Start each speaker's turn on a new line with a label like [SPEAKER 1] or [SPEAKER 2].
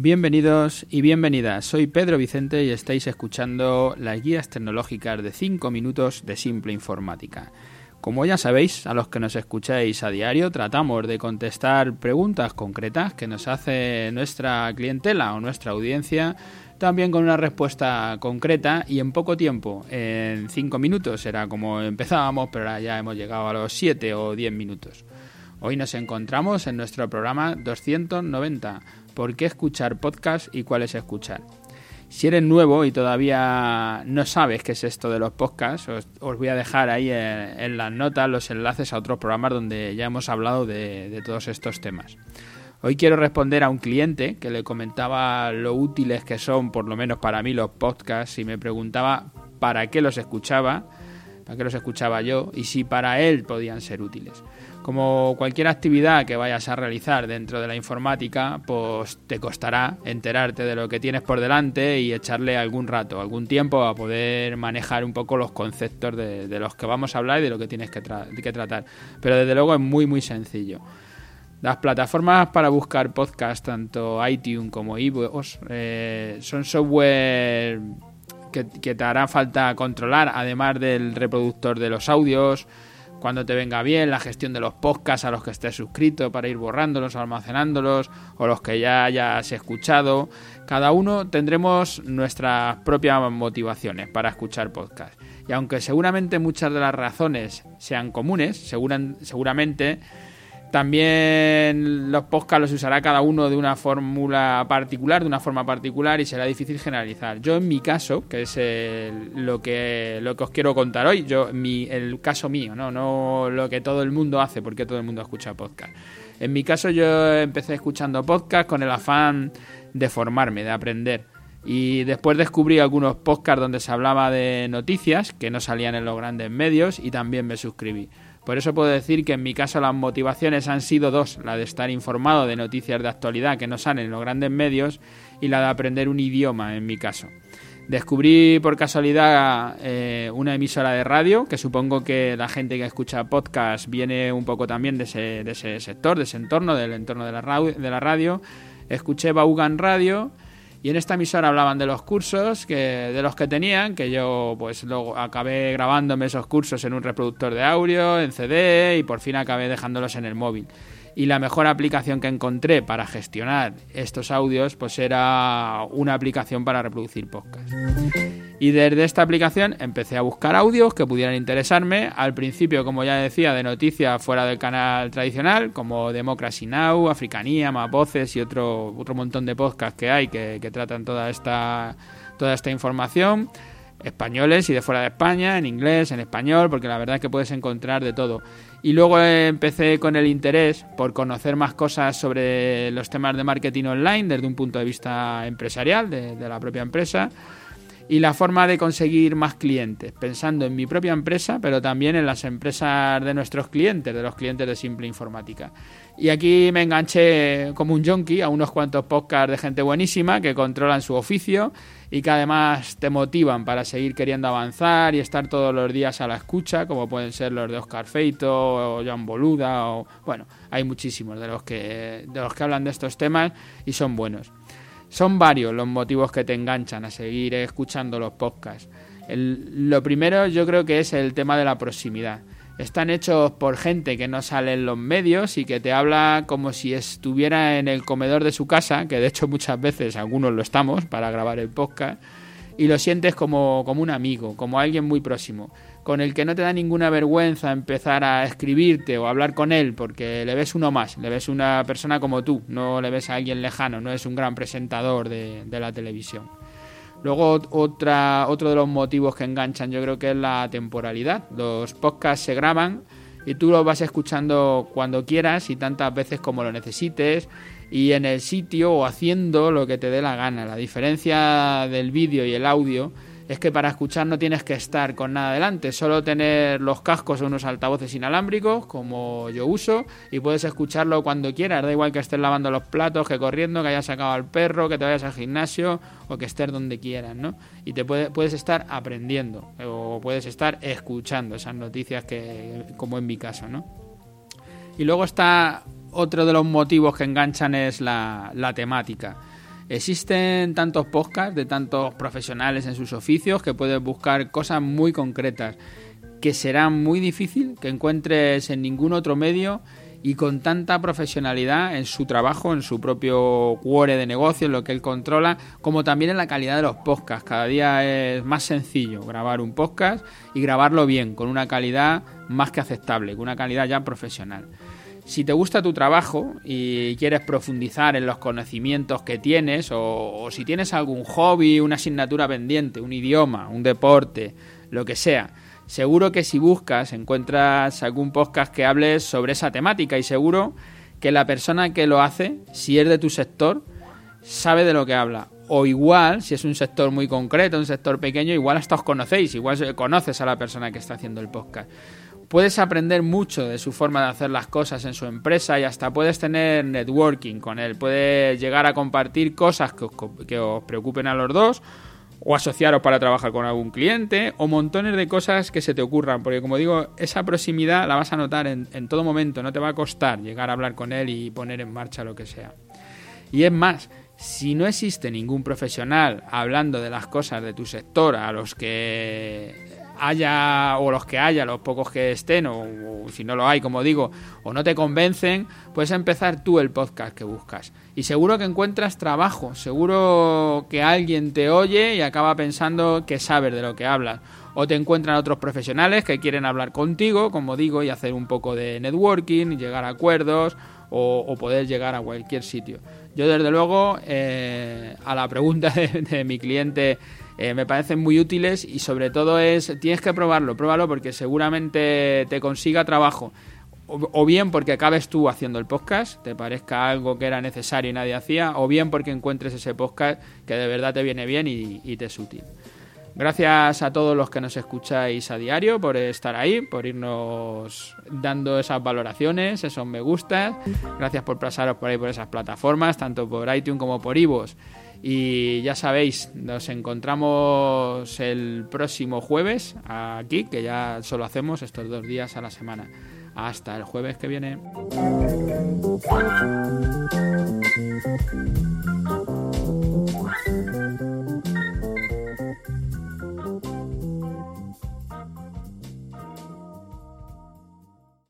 [SPEAKER 1] Bienvenidos y bienvenidas. Soy Pedro Vicente y estáis escuchando las guías tecnológicas de 5 minutos de simple informática. Como ya sabéis, a los que nos escucháis a diario, tratamos de contestar preguntas concretas que nos hace nuestra clientela o nuestra audiencia, también con una respuesta concreta y en poco tiempo, en 5 minutos era como empezábamos, pero ahora ya hemos llegado a los 7 o 10 minutos. Hoy nos encontramos en nuestro programa 290 por qué escuchar podcast y cuál es escuchar. Si eres nuevo y todavía no sabes qué es esto de los podcasts, os, voy a dejar ahí en, las notas los enlaces a otros programas donde ya hemos hablado de todos estos temas. Hoy quiero responder a un cliente que le comentaba lo útiles que son, por lo menos para mí, los podcasts y me preguntaba para qué los escuchaba, para qué los escuchaba yo y si para él podían ser útiles. Como cualquier actividad que vayas a realizar dentro de la informática, pues te costará enterarte de lo que tienes por delante y echarle algún rato, algún tiempo a poder manejar un poco los conceptos de, los que vamos a hablar y de lo que tienes que, tratar. Pero desde luego es muy muy sencillo. Las plataformas para buscar podcast, tanto iTunes como iVoox, eh, son software que, te hará falta controlar, además del reproductor de los audios, cuando te venga bien, la gestión de los podcasts a los que estés suscrito para ir borrándolos, almacenándolos, o los que ya hayas escuchado. Cada uno tendremos nuestras propias motivaciones para escuchar podcasts. Y aunque seguramente muchas de las razones sean comunes, seguramente también los podcasts los usará cada uno de una fórmula particular, de una forma particular y será difícil generalizar. Yo en mi caso, que es lo, que, lo que os quiero contar hoy, yo mi, el caso mío, ¿no? no lo que todo el mundo hace, porque todo el mundo escucha podcast. En mi caso yo empecé escuchando podcast con el afán de formarme, de aprender. Y después descubrí algunos podcasts donde se hablaba de noticias que no salían en los grandes medios y también me suscribí. Por eso puedo decir que en mi caso las motivaciones han sido dos, la de estar informado de noticias de actualidad que no salen en los grandes medios y la de aprender un idioma en mi caso. Descubrí por casualidad eh, una emisora de radio, que supongo que la gente que escucha podcast viene un poco también de ese, de ese sector, de ese entorno, del entorno de la, radio. Escuché Baugan Radio y en esta emisora hablaban de los cursos que, de los que tenían, que yo pues luego acabé grabándome esos cursos en un reproductor de audio, en CD y por fin acabé dejándolos en el móvil. Y la mejor aplicación que encontré para gestionar estos audios pues era una aplicación para reproducir podcast. Y desde esta aplicación empecé a buscar audios que pudieran interesarme. Al principio, como ya decía, de noticias fuera del canal tradicional, como Democracy Now, Africanía, Más Voces y otro, otro montón de podcasts que hay que, que tratan toda esta, toda esta información. Españoles y de fuera de España, en inglés, en español, porque la verdad es que puedes encontrar de todo. Y luego empecé con el interés por conocer más cosas sobre los temas de marketing online desde un punto de vista empresarial, de, de la propia empresa y la forma de conseguir más clientes, pensando en mi propia empresa, pero también en las empresas de nuestros clientes, de los clientes de Simple Informática. Y aquí me enganché como un junkie a unos cuantos podcasts de gente buenísima que controlan su oficio y que además te motivan para seguir queriendo avanzar y estar todos los días a la escucha, como pueden ser los de Oscar Feito o Jan Boluda o bueno, hay muchísimos de los que de los que hablan de estos temas y son buenos. Son varios los motivos que te enganchan a seguir escuchando los podcasts. lo primero yo creo que es el tema de la proximidad. Están hechos por gente que no sale en los medios y que te habla como si estuviera en el comedor de su casa, que de hecho muchas veces algunos lo estamos para grabar el podcast, y lo sientes como, como un amigo, como alguien muy próximo con el que no te da ninguna vergüenza empezar a escribirte o hablar con él, porque le ves uno más, le ves una persona como tú, no le ves a alguien lejano, no es un gran presentador de, la televisión. Luego otra, otro de los motivos que enganchan yo creo que es la temporalidad. Los podcasts se graban y tú los vas escuchando cuando quieras y tantas veces como lo necesites y en el sitio o haciendo lo que te dé la gana. La diferencia del vídeo y el audio es que para escuchar no tienes que estar con nada delante, solo tener los cascos o unos altavoces inalámbricos, como yo uso, y puedes escucharlo cuando quieras, da igual que estés lavando los platos, que corriendo, que hayas sacado al perro, que te vayas al gimnasio o que estés donde quieras, ¿no? Y te puedes estar aprendiendo o puedes estar escuchando esas noticias que, como en mi caso, ¿no? Y luego está otro de los motivos que enganchan es la, la temática. Existen tantos podcasts de tantos profesionales en sus oficios que puedes buscar cosas muy concretas que será muy difícil que encuentres en ningún otro medio y con tanta profesionalidad en su trabajo, en su propio cuore de negocio, en lo que él controla, como también en la calidad de los podcasts. Cada día es más sencillo grabar un podcast y grabarlo bien, con una calidad más que aceptable, con una calidad ya profesional. Si te gusta tu trabajo y quieres profundizar en los conocimientos que tienes, o, o si tienes algún hobby, una asignatura pendiente, un idioma, un deporte, lo que sea, seguro que si buscas encuentras algún podcast que hable sobre esa temática y seguro que la persona que lo hace, si es de tu sector, sabe de lo que habla. O igual, si es un sector muy concreto, un sector pequeño, igual hasta os conocéis, igual conoces a la persona que está haciendo el podcast. Puedes aprender mucho de su forma de hacer las cosas en su empresa y hasta puedes tener networking con él. Puedes llegar a compartir cosas que os, que os preocupen a los dos o asociaros para trabajar con algún cliente o montones de cosas que se te ocurran, porque como digo, esa proximidad la vas a notar en, todo momento, no te va a costar llegar a hablar con él y poner en marcha lo que sea. Y es más, si no existe ningún profesional hablando de las cosas de tu sector a los que haya o los que haya, los pocos que estén o, si no lo hay, como digo, o no te convencen, puedes empezar tú el podcast que buscas. Y seguro que encuentras trabajo, seguro que alguien te oye y acaba pensando que sabes de lo que hablas. O te encuentran otros profesionales que quieren hablar contigo, como digo, y hacer un poco de networking, llegar a acuerdos o, poder llegar a cualquier sitio. Yo desde luego, eh, a la pregunta de mi cliente, eh, me parecen muy útiles y sobre todo es, tienes que probarlo, pruébalo porque seguramente te consiga trabajo. O, bien porque acabes tú haciendo el podcast, te parezca algo que era necesario y nadie hacía, o bien porque encuentres ese podcast que de verdad te viene bien y, y te es útil. Gracias a todos los que nos escucháis a diario por estar ahí, por irnos dando esas valoraciones, esos me gustas. Gracias por pasaros por ahí por esas plataformas, tanto por iTunes como por Ivos. Y ya sabéis, nos encontramos el próximo jueves aquí, que ya solo hacemos estos dos días a la semana. Hasta el jueves que viene.